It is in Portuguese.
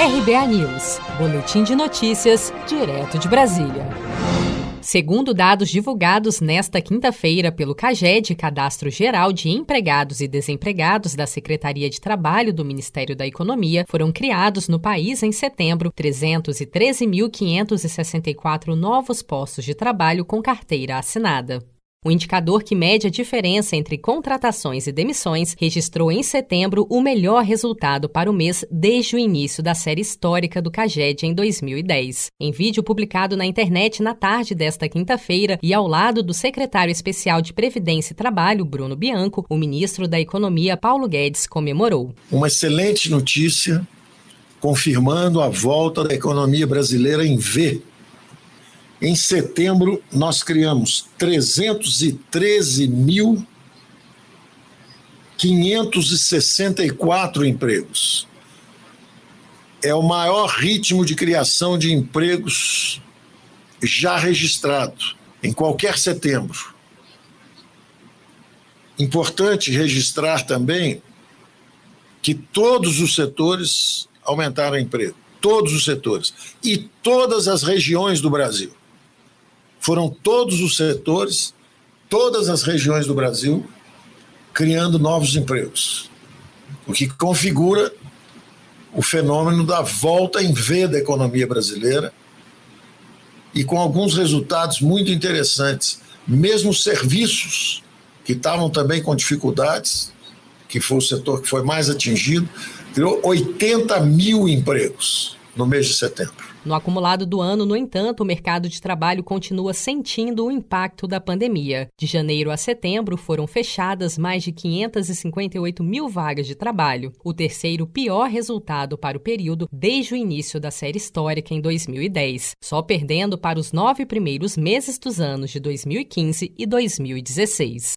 RBA News, Boletim de Notícias, direto de Brasília. Segundo dados divulgados nesta quinta-feira pelo CAGED, Cadastro Geral de Empregados e Desempregados da Secretaria de Trabalho do Ministério da Economia, foram criados no país em setembro 313.564 novos postos de trabalho com carteira assinada. O indicador que mede a diferença entre contratações e demissões registrou em setembro o melhor resultado para o mês desde o início da série histórica do CAGED em 2010. Em vídeo publicado na internet na tarde desta quinta-feira e ao lado do secretário especial de Previdência e Trabalho, Bruno Bianco, o ministro da Economia, Paulo Guedes, comemorou. Uma excelente notícia confirmando a volta da economia brasileira em V em setembro, nós criamos 313.564 empregos. É o maior ritmo de criação de empregos já registrado em qualquer setembro. Importante registrar também que todos os setores aumentaram emprego, todos os setores e todas as regiões do Brasil. Foram todos os setores, todas as regiões do Brasil, criando novos empregos, o que configura o fenômeno da volta em V da economia brasileira e com alguns resultados muito interessantes. Mesmo serviços que estavam também com dificuldades, que foi o setor que foi mais atingido, criou 80 mil empregos no mês de setembro. No acumulado do ano, no entanto, o mercado de trabalho continua sentindo o impacto da pandemia. De janeiro a setembro, foram fechadas mais de 558 mil vagas de trabalho, o terceiro pior resultado para o período desde o início da série histórica em 2010, só perdendo para os nove primeiros meses dos anos de 2015 e 2016.